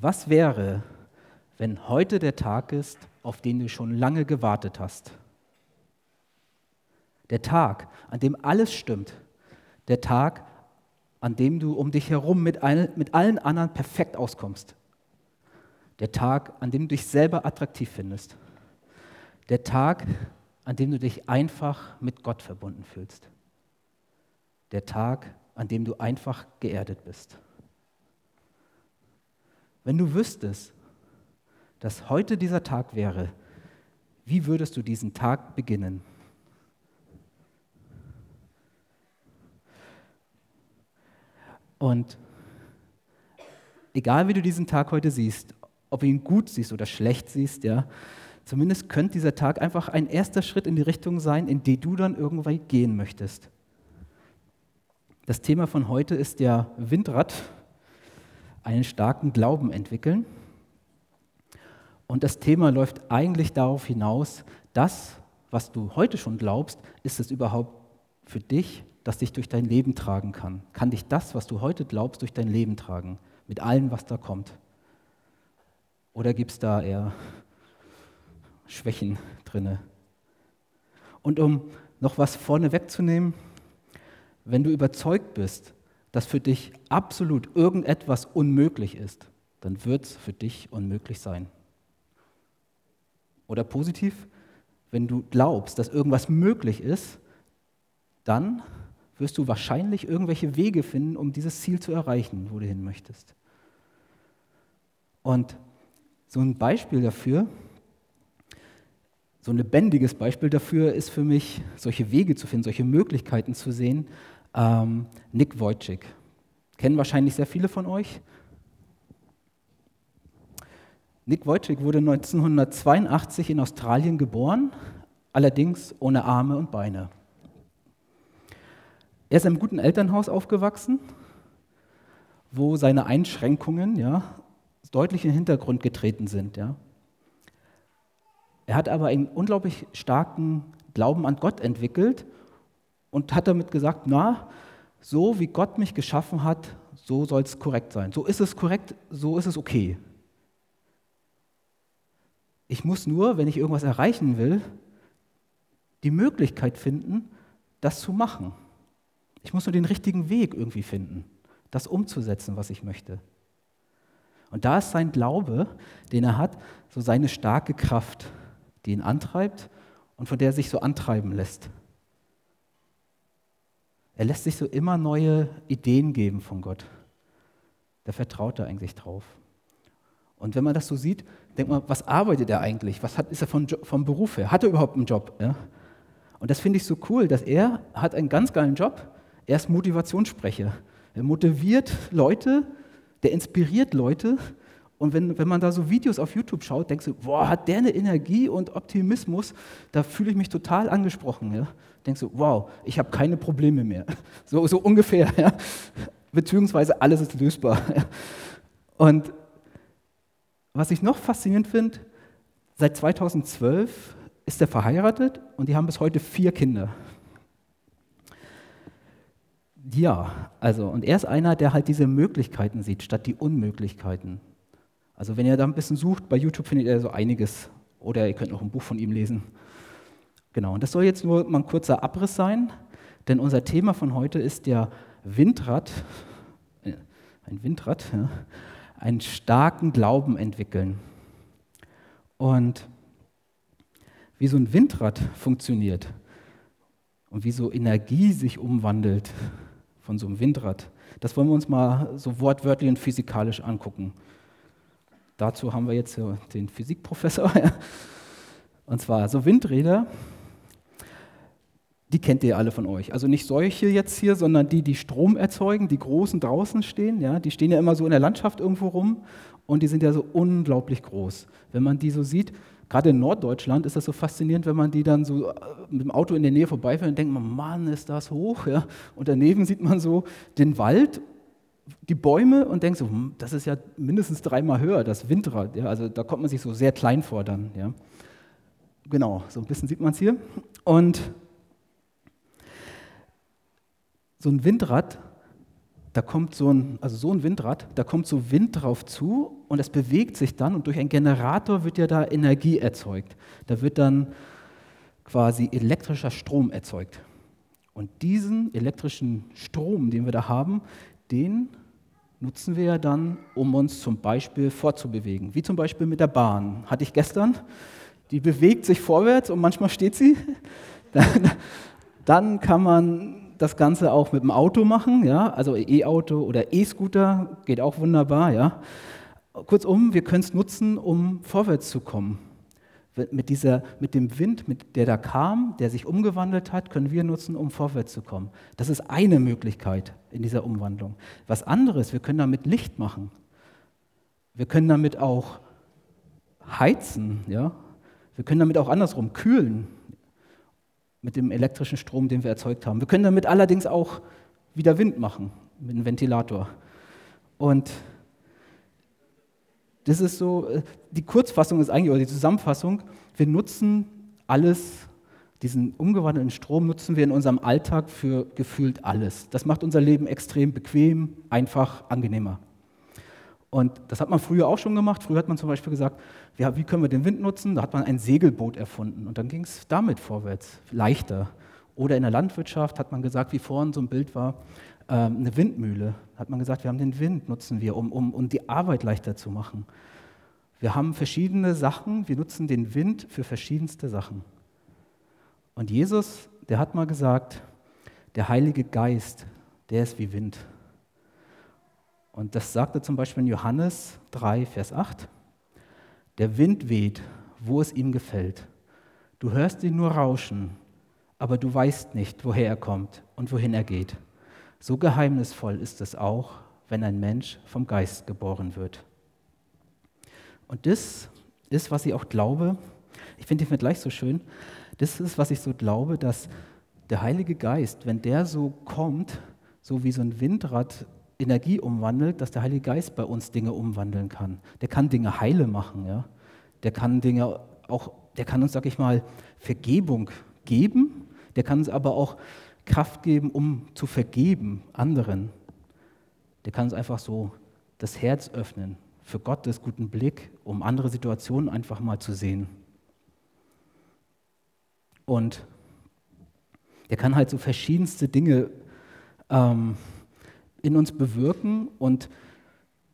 Was wäre, wenn heute der Tag ist, auf den du schon lange gewartet hast? Der Tag, an dem alles stimmt. Der Tag, an dem du um dich herum mit, ein, mit allen anderen perfekt auskommst. Der Tag, an dem du dich selber attraktiv findest. Der Tag, an dem du dich einfach mit Gott verbunden fühlst. Der Tag, an dem du einfach geerdet bist. Wenn du wüsstest, dass heute dieser Tag wäre, wie würdest du diesen Tag beginnen? Und egal wie du diesen Tag heute siehst, ob du ihn gut siehst oder schlecht siehst, ja, zumindest könnte dieser Tag einfach ein erster Schritt in die Richtung sein, in die du dann irgendwann gehen möchtest. Das Thema von heute ist ja Windrad, einen starken Glauben entwickeln. Und das Thema läuft eigentlich darauf hinaus, das, was du heute schon glaubst, ist es überhaupt für dich das dich durch dein Leben tragen kann? Kann dich das, was du heute glaubst, durch dein Leben tragen? Mit allem, was da kommt? Oder gibt es da eher Schwächen drinne? Und um noch was vorne wegzunehmen, wenn du überzeugt bist, dass für dich absolut irgendetwas unmöglich ist, dann wird es für dich unmöglich sein. Oder positiv, wenn du glaubst, dass irgendwas möglich ist, dann wirst du wahrscheinlich irgendwelche Wege finden, um dieses Ziel zu erreichen, wo du hin möchtest. Und so ein Beispiel dafür, so ein lebendiges Beispiel dafür ist für mich, solche Wege zu finden, solche Möglichkeiten zu sehen, ähm, Nick Wojcik. Kennen wahrscheinlich sehr viele von euch. Nick Wojcik wurde 1982 in Australien geboren, allerdings ohne Arme und Beine. Er ist einem guten Elternhaus aufgewachsen, wo seine Einschränkungen ja, deutlich in den Hintergrund getreten sind. Ja. Er hat aber einen unglaublich starken Glauben an Gott entwickelt und hat damit gesagt, na, so wie Gott mich geschaffen hat, so soll es korrekt sein. So ist es korrekt, so ist es okay. Ich muss nur, wenn ich irgendwas erreichen will, die Möglichkeit finden, das zu machen. Ich muss nur den richtigen Weg irgendwie finden, das umzusetzen, was ich möchte. Und da ist sein Glaube, den er hat, so seine starke Kraft, die ihn antreibt und von der er sich so antreiben lässt. Er lässt sich so immer neue Ideen geben von Gott. Da vertraut er eigentlich drauf. Und wenn man das so sieht, denkt man, was arbeitet er eigentlich? Was hat, ist er von, vom Beruf her? Hat er überhaupt einen Job? Ja? Und das finde ich so cool, dass er hat einen ganz geilen Job, er ist Motivationssprecher. Er motiviert Leute, der inspiriert Leute. Und wenn, wenn man da so Videos auf YouTube schaut, denkst du, boah, hat der eine Energie und Optimismus, da fühle ich mich total angesprochen. Ja? Denkst du, wow, ich habe keine Probleme mehr. So, so ungefähr. Ja? Beziehungsweise alles ist lösbar. Ja? Und was ich noch faszinierend finde, seit 2012 ist er verheiratet und die haben bis heute vier Kinder. Ja, also, und er ist einer, der halt diese Möglichkeiten sieht, statt die Unmöglichkeiten. Also, wenn ihr da ein bisschen sucht, bei YouTube findet ihr so einiges. Oder ihr könnt noch ein Buch von ihm lesen. Genau, und das soll jetzt nur mal ein kurzer Abriss sein, denn unser Thema von heute ist ja Windrad, äh, ein Windrad, ja, einen starken Glauben entwickeln. Und wie so ein Windrad funktioniert und wie so Energie sich umwandelt, von so einem Windrad. Das wollen wir uns mal so wortwörtlich und physikalisch angucken. Dazu haben wir jetzt den Physikprofessor. Und zwar so Windräder, die kennt ihr alle von euch. Also nicht solche jetzt hier, sondern die, die Strom erzeugen, die großen draußen stehen. Ja, die stehen ja immer so in der Landschaft irgendwo rum und die sind ja so unglaublich groß. Wenn man die so sieht, gerade in Norddeutschland ist das so faszinierend, wenn man die dann so äh, mit dem Auto in der Nähe vorbeifährt und denkt man, Mann, ist das hoch. Ja? Und daneben sieht man so den Wald, die Bäume und denkt so, hm, das ist ja mindestens dreimal höher, das Windrad. Ja? Also da kommt man sich so sehr klein vor dann. Ja? Genau, so ein bisschen sieht man es hier. Und so ein Windrad da kommt so ein, also so ein Windrad, da kommt so Wind drauf zu und es bewegt sich dann und durch einen Generator wird ja da Energie erzeugt. Da wird dann quasi elektrischer Strom erzeugt. Und diesen elektrischen Strom, den wir da haben, den nutzen wir ja dann, um uns zum Beispiel fortzubewegen. Wie zum Beispiel mit der Bahn. Hatte ich gestern. Die bewegt sich vorwärts und manchmal steht sie. Dann kann man das Ganze auch mit dem Auto machen, ja, also E-Auto oder E-Scooter geht auch wunderbar, ja. Kurzum, wir können es nutzen, um vorwärts zu kommen. Mit, dieser, mit dem Wind, mit der da kam, der sich umgewandelt hat, können wir nutzen, um vorwärts zu kommen. Das ist eine Möglichkeit in dieser Umwandlung. Was anderes, wir können damit Licht machen. Wir können damit auch heizen, ja. Wir können damit auch andersrum kühlen mit dem elektrischen Strom, den wir erzeugt haben. Wir können damit allerdings auch wieder Wind machen mit einem Ventilator. Und das ist so, äh, die Kurzfassung ist eigentlich, oder die Zusammenfassung, wir nutzen alles, diesen umgewandelten Strom nutzen wir in unserem Alltag für gefühlt alles. Das macht unser Leben extrem bequem, einfach, angenehmer. Und das hat man früher auch schon gemacht. Früher hat man zum Beispiel gesagt, ja, wie können wir den Wind nutzen? Da hat man ein Segelboot erfunden und dann ging es damit vorwärts, leichter. Oder in der Landwirtschaft hat man gesagt, wie vorhin so ein Bild war, ähm, eine Windmühle. Hat man gesagt, wir haben den Wind, nutzen wir, um, um, um die Arbeit leichter zu machen. Wir haben verschiedene Sachen, wir nutzen den Wind für verschiedenste Sachen. Und Jesus, der hat mal gesagt, der Heilige Geist, der ist wie Wind. Und das sagt er zum Beispiel in Johannes 3, Vers 8. Der Wind weht, wo es ihm gefällt. Du hörst ihn nur rauschen, aber du weißt nicht, woher er kommt und wohin er geht. So geheimnisvoll ist es auch, wenn ein Mensch vom Geist geboren wird. Und das ist, was ich auch glaube, ich finde den Vergleich so schön, das ist, was ich so glaube, dass der Heilige Geist, wenn der so kommt, so wie so ein Windrad Energie umwandelt, dass der Heilige Geist bei uns Dinge umwandeln kann. Der kann Dinge heile machen, ja. Der kann Dinge auch, der kann uns, sag ich mal, Vergebung geben, der kann uns aber auch Kraft geben, um zu vergeben anderen. Der kann uns einfach so das Herz öffnen für Gottes guten Blick, um andere Situationen einfach mal zu sehen. Und der kann halt so verschiedenste Dinge ähm, in uns bewirken. Und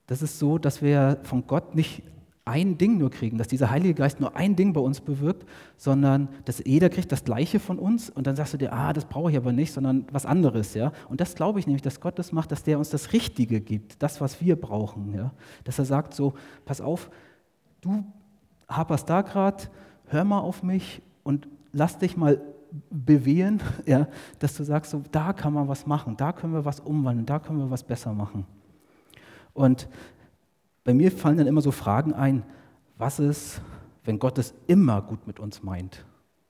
das ist so, dass wir von Gott nicht ein Ding nur kriegen, dass dieser Heilige Geist nur ein Ding bei uns bewirkt, sondern dass jeder kriegt das Gleiche von uns und dann sagst du dir, ah, das brauche ich aber nicht, sondern was anderes, ja. Und das glaube ich nämlich, dass Gott das macht, dass der uns das Richtige gibt, das, was wir brauchen, ja. Dass er sagt so, pass auf, du haperst da gerade, hör mal auf mich und lass dich mal bewegen, ja, dass du sagst, so, da kann man was machen, da können wir was umwandeln, da können wir was besser machen. Und bei mir fallen dann immer so Fragen ein, was ist, wenn Gott es immer gut mit uns meint?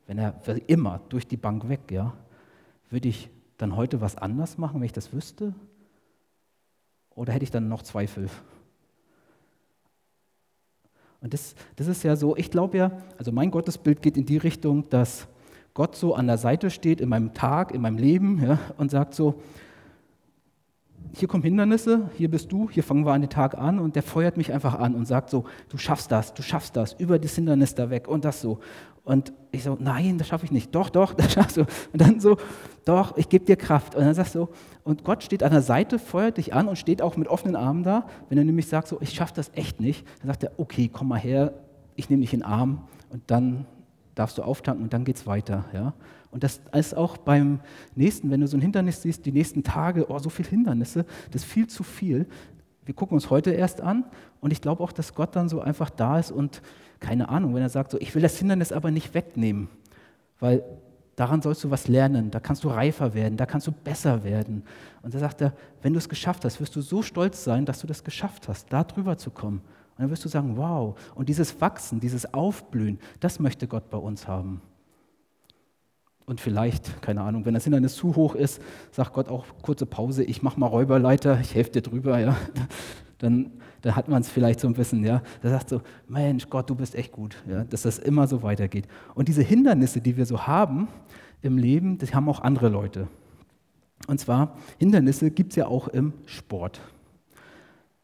Wenn er immer durch die Bank weg, ja, würde ich dann heute was anders machen, wenn ich das wüsste? Oder hätte ich dann noch Zweifel? Und das, das ist ja so, ich glaube ja, also mein Gottesbild geht in die Richtung, dass Gott so an der Seite steht in meinem Tag, in meinem Leben ja, und sagt so, hier kommen Hindernisse, hier bist du, hier fangen wir an den Tag an und der feuert mich einfach an und sagt so, du schaffst das, du schaffst das, über das Hindernis da weg und das so. Und ich so, nein, das schaffe ich nicht. Doch, doch, das schaffst du. Und dann so, doch, ich gebe dir Kraft. Und dann sagst du, und Gott steht an der Seite, feuert dich an und steht auch mit offenen Armen da. Wenn er nämlich sagt, so, ich schaffe das echt nicht, dann sagt er, okay, komm mal her, ich nehme dich in den Arm und dann darfst du auftanken und dann geht es weiter. Ja? Und das ist auch beim nächsten, wenn du so ein Hindernis siehst, die nächsten Tage, oh, so viele Hindernisse, das ist viel zu viel. Wir gucken uns heute erst an und ich glaube auch, dass Gott dann so einfach da ist und keine Ahnung, wenn er sagt, so, ich will das Hindernis aber nicht wegnehmen, weil daran sollst du was lernen, da kannst du reifer werden, da kannst du besser werden. Und da sagt er, wenn du es geschafft hast, wirst du so stolz sein, dass du das geschafft hast, da drüber zu kommen. Und dann wirst du sagen, wow, und dieses Wachsen, dieses Aufblühen, das möchte Gott bei uns haben. Und vielleicht, keine Ahnung, wenn das Hindernis zu hoch ist, sagt Gott auch kurze Pause, ich mache mal Räuberleiter, ich helfe dir drüber, ja. Dann, dann hat man es vielleicht so ein bisschen, ja. Da sagt so, Mensch, Gott, du bist echt gut, ja, dass das immer so weitergeht. Und diese Hindernisse, die wir so haben im Leben, die haben auch andere Leute. Und zwar, Hindernisse gibt es ja auch im Sport.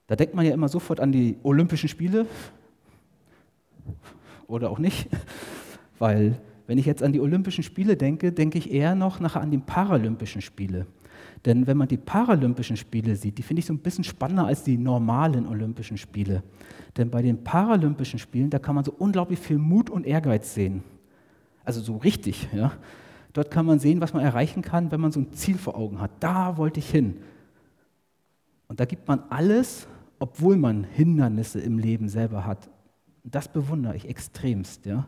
Da denkt man ja immer sofort an die Olympischen Spiele oder auch nicht, weil wenn ich jetzt an die Olympischen Spiele denke, denke ich eher noch nachher an die Paralympischen Spiele. Denn wenn man die Paralympischen Spiele sieht, die finde ich so ein bisschen spannender als die normalen Olympischen Spiele. Denn bei den Paralympischen Spielen, da kann man so unglaublich viel Mut und Ehrgeiz sehen. Also so richtig. Ja. Dort kann man sehen, was man erreichen kann, wenn man so ein Ziel vor Augen hat. Da wollte ich hin. Und da gibt man alles, obwohl man Hindernisse im Leben selber hat. Das bewundere ich extremst. Ja.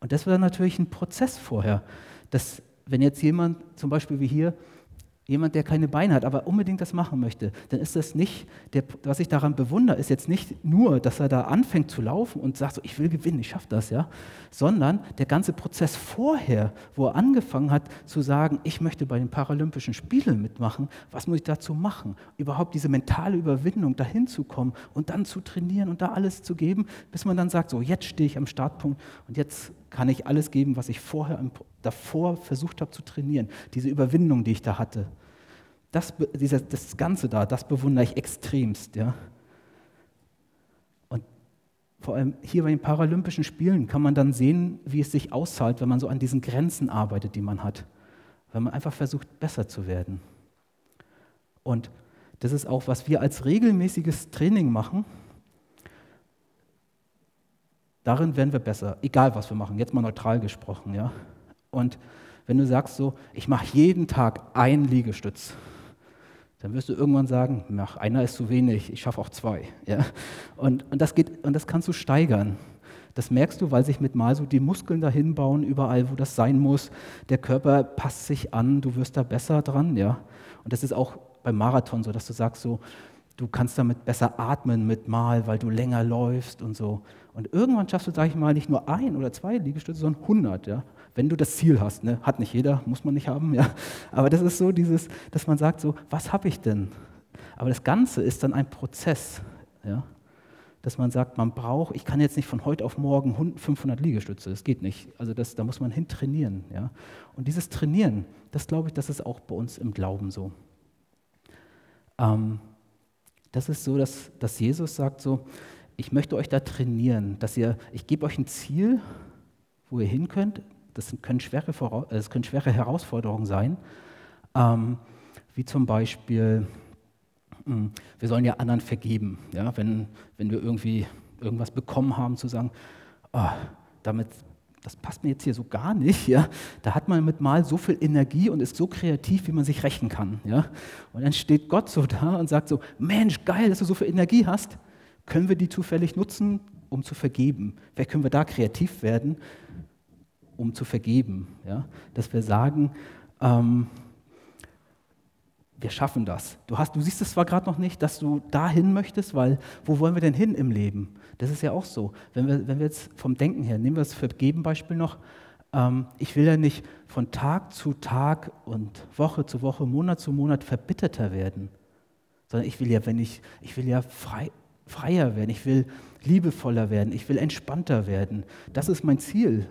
Und das war natürlich ein Prozess vorher. Dass, wenn jetzt jemand, zum Beispiel wie hier, jemand, der keine Beine hat, aber unbedingt das machen möchte, dann ist das nicht, der, was ich daran bewundere, ist jetzt nicht nur, dass er da anfängt zu laufen und sagt so, ich will gewinnen, ich schaffe das, ja, sondern der ganze Prozess vorher, wo er angefangen hat zu sagen, ich möchte bei den Paralympischen Spielen mitmachen, was muss ich dazu machen? Überhaupt diese mentale Überwindung, dahin zu kommen und dann zu trainieren und da alles zu geben, bis man dann sagt, so, jetzt stehe ich am Startpunkt und jetzt kann ich alles geben, was ich vorher davor versucht habe zu trainieren. Diese Überwindung, die ich da hatte. Das, dieser, das Ganze da, das bewundere ich extremst. Ja. Und vor allem hier bei den Paralympischen Spielen kann man dann sehen, wie es sich auszahlt, wenn man so an diesen Grenzen arbeitet, die man hat. Wenn man einfach versucht, besser zu werden. Und das ist auch, was wir als regelmäßiges Training machen. Darin werden wir besser, egal was wir machen, jetzt mal neutral gesprochen. Ja? Und wenn du sagst so, ich mache jeden Tag einen Liegestütz, dann wirst du irgendwann sagen, ach, einer ist zu wenig, ich schaffe auch zwei. Ja? Und, und, das geht, und das kannst du steigern. Das merkst du, weil sich mit Mal so die Muskeln dahin bauen, überall, wo das sein muss. Der Körper passt sich an, du wirst da besser dran. Ja? Und das ist auch beim Marathon so, dass du sagst so, du kannst damit besser atmen mit Mal, weil du länger läufst und so. Und irgendwann schaffst du, sage ich mal, nicht nur ein oder zwei Liegestütze, sondern 100. Ja? wenn du das Ziel hast. Ne? Hat nicht jeder, muss man nicht haben. Ja? Aber das ist so dieses, dass man sagt so, was habe ich denn? Aber das Ganze ist dann ein Prozess. Ja? Dass man sagt, man braucht, ich kann jetzt nicht von heute auf morgen 500 Liegestütze, das geht nicht. Also das, da muss man hin trainieren. Ja? Und dieses Trainieren, das glaube ich, das ist auch bei uns im Glauben so. Ähm, das ist so, dass, dass Jesus sagt so, ich möchte euch da trainieren, dass ihr, ich gebe euch ein Ziel, wo ihr hin könnt, das können schwere, das können schwere Herausforderungen sein, ähm, wie zum Beispiel, hm, wir sollen ja anderen vergeben. Ja? Wenn, wenn wir irgendwie irgendwas bekommen haben, zu sagen, oh, damit, das passt mir jetzt hier so gar nicht. Ja? Da hat man mit mal so viel Energie und ist so kreativ, wie man sich rächen kann. Ja? Und dann steht Gott so da und sagt so, Mensch, geil, dass du so viel Energie hast. Können wir die zufällig nutzen, um zu vergeben? Vielleicht können wir da kreativ werden um zu vergeben. Ja? Dass wir sagen, ähm, wir schaffen das. Du, hast, du siehst es zwar gerade noch nicht, dass du dahin möchtest, weil wo wollen wir denn hin im Leben? Das ist ja auch so. Wenn wir, wenn wir jetzt vom Denken her, nehmen wir das Vergeben-Beispiel noch, ähm, ich will ja nicht von Tag zu Tag und Woche zu Woche, Monat zu Monat verbitterter werden, sondern ich will ja, wenn ich, ich will ja frei, freier werden, ich will liebevoller werden, ich will entspannter werden. Das ist mein Ziel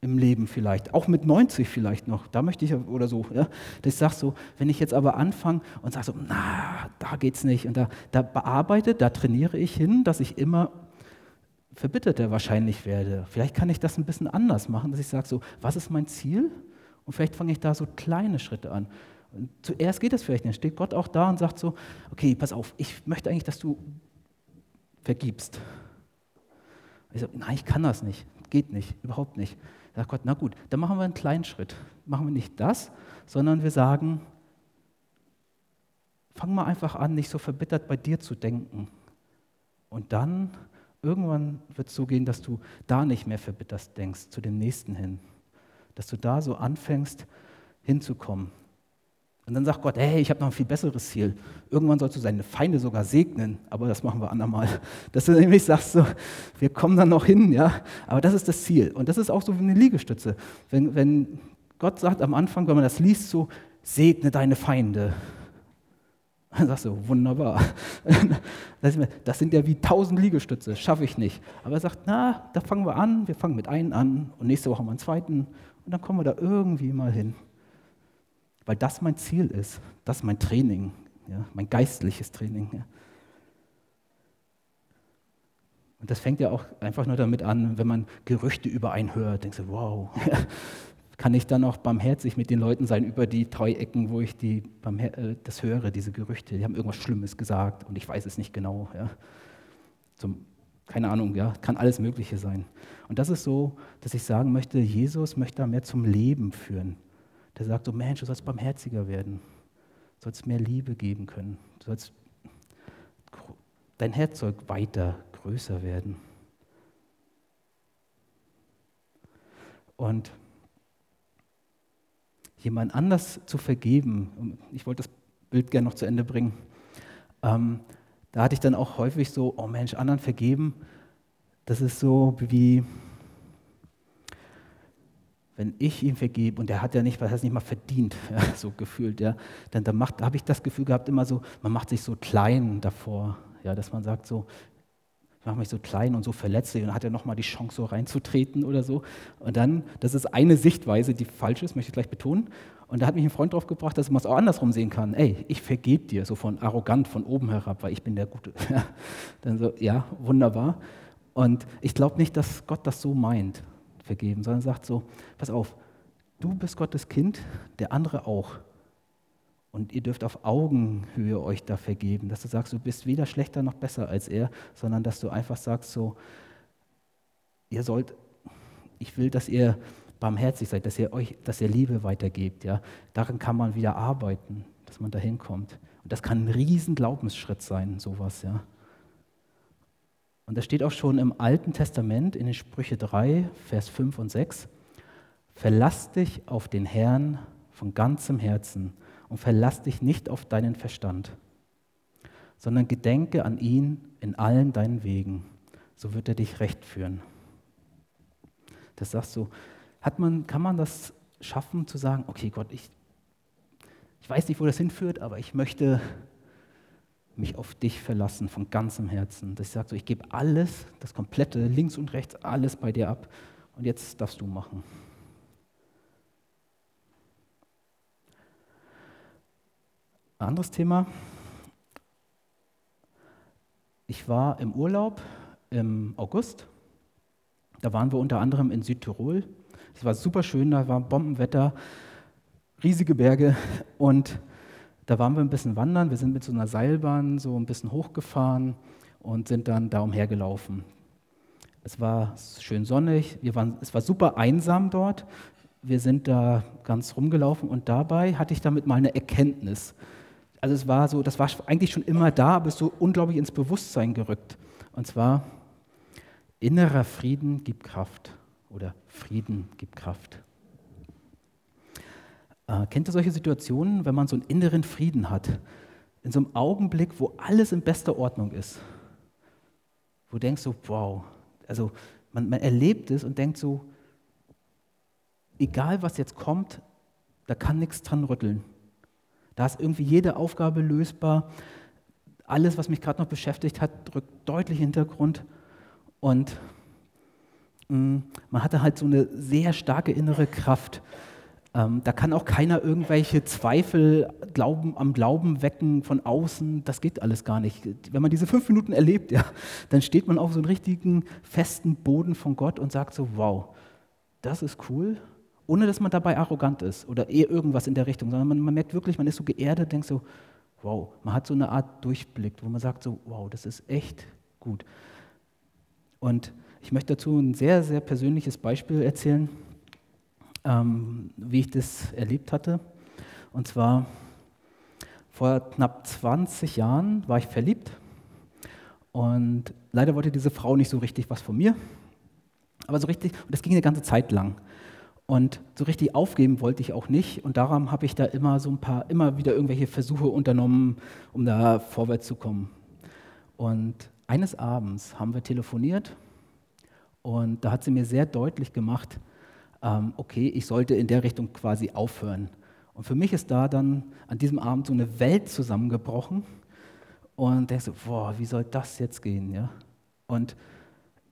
im Leben vielleicht, auch mit 90 vielleicht noch, da möchte ich oder so, ja, dass ich sage so, wenn ich jetzt aber anfange und sage so, na, da geht's nicht und da, da bearbeite, da trainiere ich hin, dass ich immer verbitterter wahrscheinlich werde. Vielleicht kann ich das ein bisschen anders machen, dass ich sage so, was ist mein Ziel? Und vielleicht fange ich da so kleine Schritte an. Und zuerst geht das vielleicht nicht, steht Gott auch da und sagt so, okay, pass auf, ich möchte eigentlich, dass du vergibst. Ich sage, nein, ich kann das nicht, geht nicht, überhaupt nicht. Sagt Gott, na gut, dann machen wir einen kleinen Schritt. Machen wir nicht das, sondern wir sagen, fang mal einfach an, nicht so verbittert bei dir zu denken. Und dann, irgendwann wird es so gehen, dass du da nicht mehr verbittert denkst, zu dem Nächsten hin. Dass du da so anfängst hinzukommen. Und dann sagt Gott, hey, ich habe noch ein viel besseres Ziel. Irgendwann sollst du seine Feinde sogar segnen, aber das machen wir andermal. Dass du nämlich sagst, so, wir kommen dann noch hin, ja. Aber das ist das Ziel. Und das ist auch so wie eine Liegestütze. Wenn, wenn Gott sagt am Anfang, wenn man das liest, so, segne deine Feinde. Dann sagst du, wunderbar. Das sind ja wie tausend Liegestütze, schaffe ich nicht. Aber er sagt, na, da fangen wir an, wir fangen mit einem an und nächste Woche mal einen zweiten und dann kommen wir da irgendwie mal hin. Weil das mein Ziel ist, das ist mein Training, ja, mein geistliches Training. Ja. Und das fängt ja auch einfach nur damit an, wenn man Gerüchte über einen hört, denkst du, wow, kann ich dann auch barmherzig mit den Leuten sein über die drei Ecken, wo ich die, äh, das höre, diese Gerüchte, die haben irgendwas Schlimmes gesagt und ich weiß es nicht genau. Ja. Zum, keine Ahnung, ja, kann alles Mögliche sein. Und das ist so, dass ich sagen möchte, Jesus möchte da mehr zum Leben führen. Der sagt so, Mensch, du sollst barmherziger werden, du sollst mehr Liebe geben können, du sollst dein Herz soll weiter größer werden. Und jemand anders zu vergeben, ich wollte das Bild gerne noch zu Ende bringen, ähm, da hatte ich dann auch häufig so, oh Mensch, anderen vergeben, das ist so wie, wenn ich ihm vergebe und er hat ja nicht, was heißt nicht mal verdient, ja, so gefühlt, ja, dann, dann da habe ich das Gefühl gehabt, immer so, man macht sich so klein davor, ja, dass man sagt so, ich mache mich so klein und so verletzlich und dann hat er nochmal die Chance, so reinzutreten oder so. Und dann, das ist eine Sichtweise, die falsch ist, möchte ich gleich betonen. Und da hat mich ein Freund drauf gebracht, dass man es auch andersrum sehen kann. Ey, ich vergebe dir, so von arrogant von oben herab, weil ich bin der Gute. dann so, ja, wunderbar. Und ich glaube nicht, dass Gott das so meint, vergeben, sondern sagt so, pass auf, du bist Gottes Kind, der andere auch. Und ihr dürft auf Augenhöhe euch da vergeben, dass du sagst, du bist weder schlechter noch besser als er, sondern dass du einfach sagst, so, ihr sollt, ich will, dass ihr barmherzig seid, dass ihr euch, dass ihr Liebe weitergebt. Ja? Daran kann man wieder arbeiten, dass man dahin kommt. Und das kann ein riesen Glaubensschritt sein, sowas, ja. Und das steht auch schon im Alten Testament in den Sprüche 3, Vers 5 und 6. Verlass dich auf den Herrn von ganzem Herzen und verlass dich nicht auf deinen Verstand, sondern gedenke an ihn in allen deinen Wegen, so wird er dich recht führen. Das sagst du, hat man, kann man das schaffen zu sagen, okay Gott, ich, ich weiß nicht, wo das hinführt, aber ich möchte mich auf dich verlassen von ganzem Herzen. Dass ich sage, so, ich gebe alles, das komplette, links und rechts, alles bei dir ab und jetzt darfst du machen. Anderes Thema. Ich war im Urlaub im August. Da waren wir unter anderem in Südtirol. Es war super schön, da war Bombenwetter, riesige Berge und da waren wir ein bisschen wandern. Wir sind mit so einer Seilbahn so ein bisschen hochgefahren und sind dann da umhergelaufen. Es war schön sonnig, waren, es war super einsam dort. Wir sind da ganz rumgelaufen und dabei hatte ich damit mal eine Erkenntnis also es war so, das war eigentlich schon immer da, aber es ist so unglaublich ins Bewusstsein gerückt. Und zwar, innerer Frieden gibt Kraft oder Frieden gibt Kraft. Äh, kennt ihr solche Situationen, wenn man so einen inneren Frieden hat? In so einem Augenblick, wo alles in bester Ordnung ist. Wo du denkst so, wow, also man, man erlebt es und denkt so, egal was jetzt kommt, da kann nichts dran rütteln. Da ist irgendwie jede Aufgabe lösbar. Alles, was mich gerade noch beschäftigt hat, drückt deutlich Hintergrund. Und mh, mm, man hatte halt so eine sehr starke innere Kraft. Ähm, da kann auch keiner irgendwelche Zweifel glauben, am Glauben wecken von außen. Das geht alles gar nicht. Wenn man diese fünf Minuten erlebt, ja, dann steht man auf so einem richtigen festen Boden von Gott und sagt so, wow, das ist cool ohne dass man dabei arrogant ist oder eher irgendwas in der Richtung, sondern man, man merkt wirklich, man ist so geerdet, denkt so, wow, man hat so eine Art Durchblick, wo man sagt so, wow, das ist echt gut. Und ich möchte dazu ein sehr, sehr persönliches Beispiel erzählen, ähm, wie ich das erlebt hatte. Und zwar vor knapp 20 Jahren war ich verliebt und leider wollte diese Frau nicht so richtig was von mir. Aber so richtig, und das ging eine ganze Zeit lang. Und so richtig aufgeben wollte ich auch nicht. Und darum habe ich da immer so ein paar, immer wieder irgendwelche Versuche unternommen, um da vorwärts zu kommen. Und eines Abends haben wir telefoniert und da hat sie mir sehr deutlich gemacht, okay, ich sollte in der Richtung quasi aufhören. Und für mich ist da dann an diesem Abend so eine Welt zusammengebrochen und denkst so, boah, wie soll das jetzt gehen? Ja? Und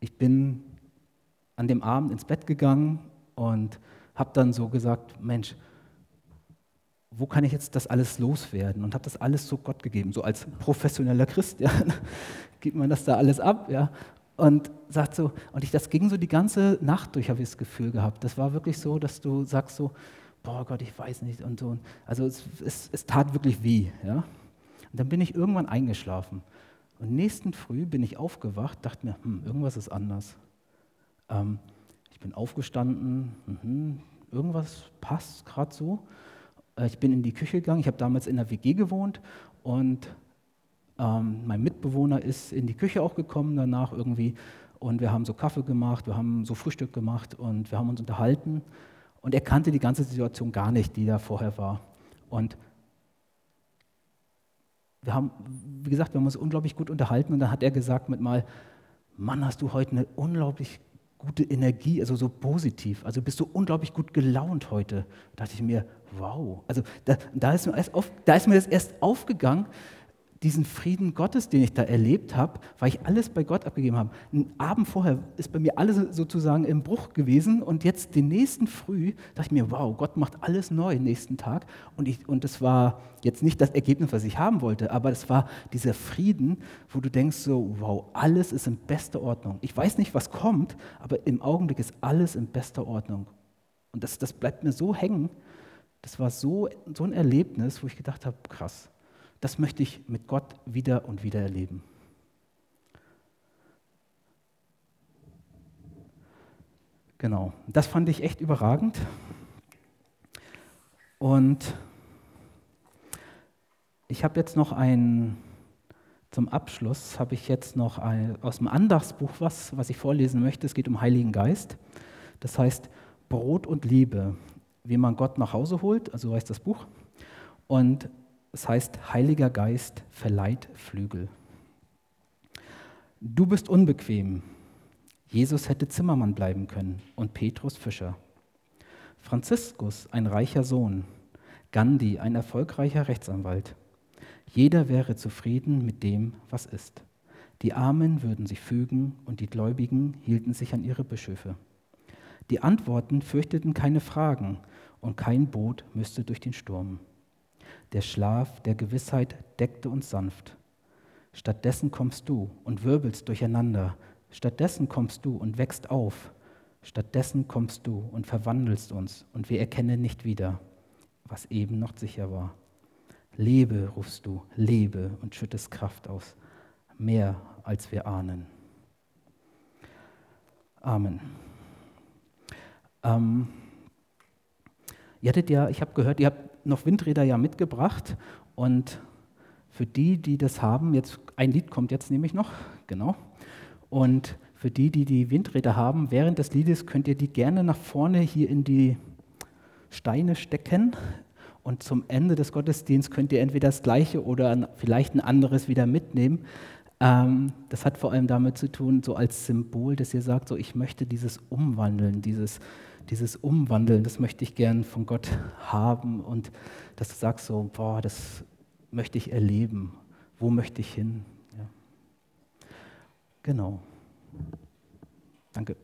ich bin an dem Abend ins Bett gegangen und habe dann so gesagt, Mensch, wo kann ich jetzt das alles loswerden? Und habe das alles so Gott gegeben, so als professioneller Christ, ja, gibt man das da alles ab, ja. Und sagt so, und ich, das ging so die ganze Nacht durch, habe ich das Gefühl gehabt. Das war wirklich so, dass du sagst so, boah Gott, ich weiß nicht und so. Also es, es, es tat wirklich weh, ja. Und dann bin ich irgendwann eingeschlafen. Und nächsten Früh bin ich aufgewacht, dachte mir, hm, irgendwas ist anders. Ähm, ich bin aufgestanden, mh, irgendwas passt gerade so. Äh, ich bin in die Küche gegangen, ich habe damals in der WG gewohnt und ähm, mein Mitbewohner ist in die Küche auch gekommen danach irgendwie und wir haben so Kaffee gemacht, wir haben so Frühstück gemacht und wir haben uns unterhalten und er kannte die ganze Situation gar nicht, die da vorher war. Und wir haben, wie gesagt, wir haben uns unglaublich gut unterhalten und dann hat er gesagt mit mal, Mann, hast du heute eine unglaublich gute Energie, also so positiv. Also bist du unglaublich gut gelaunt heute. Da dachte ich mir, wow. Also da, da, ist, mir auf, da ist mir das erst aufgegangen, diesen Frieden Gottes, den ich da erlebt habe, weil ich alles bei Gott abgegeben habe. Ein Abend vorher ist bei mir alles sozusagen im Bruch gewesen und jetzt den nächsten Früh dachte ich mir, wow, Gott macht alles neu nächsten Tag. Und, ich, und das war jetzt nicht das Ergebnis, was ich haben wollte, aber es war dieser Frieden, wo du denkst so, wow, alles ist in bester Ordnung. Ich weiß nicht, was kommt, aber im Augenblick ist alles in bester Ordnung. Und das, das bleibt mir so hängen. Das war so, so ein Erlebnis, wo ich gedacht habe, krass das möchte ich mit Gott wieder und wieder erleben. Genau, das fand ich echt überragend. Und ich habe jetzt noch ein, zum Abschluss habe ich jetzt noch ein, aus dem Andachtsbuch was, was ich vorlesen möchte. Es geht um Heiligen Geist. Das heißt Brot und Liebe, wie man Gott nach Hause holt, also so heißt das Buch. Und es heißt, Heiliger Geist verleiht Flügel. Du bist unbequem. Jesus hätte Zimmermann bleiben können und Petrus Fischer. Franziskus ein reicher Sohn. Gandhi ein erfolgreicher Rechtsanwalt. Jeder wäre zufrieden mit dem, was ist. Die Armen würden sich fügen und die Gläubigen hielten sich an ihre Bischöfe. Die Antworten fürchteten keine Fragen und kein Boot müsste durch den Sturm. Der Schlaf der Gewissheit deckte uns sanft. Stattdessen kommst du und wirbelst durcheinander. Stattdessen kommst du und wächst auf. Stattdessen kommst du und verwandelst uns und wir erkennen nicht wieder, was eben noch sicher war. Lebe, rufst du, lebe und schüttest Kraft aus, mehr als wir ahnen. Amen. Ähm, ihr hattet ja, ich habe gehört, ihr habt noch Windräder ja mitgebracht und für die, die das haben, jetzt ein Lied kommt jetzt nämlich noch, genau. Und für die, die die Windräder haben, während des Liedes könnt ihr die gerne nach vorne hier in die Steine stecken. Und zum Ende des Gottesdienstes könnt ihr entweder das gleiche oder vielleicht ein anderes wieder mitnehmen. Ähm, das hat vor allem damit zu tun, so als Symbol, dass ihr sagt, so ich möchte dieses Umwandeln, dieses dieses Umwandeln, das möchte ich gern von Gott haben und dass du sagst so, boah, das möchte ich erleben. Wo möchte ich hin? Ja. Genau. Danke.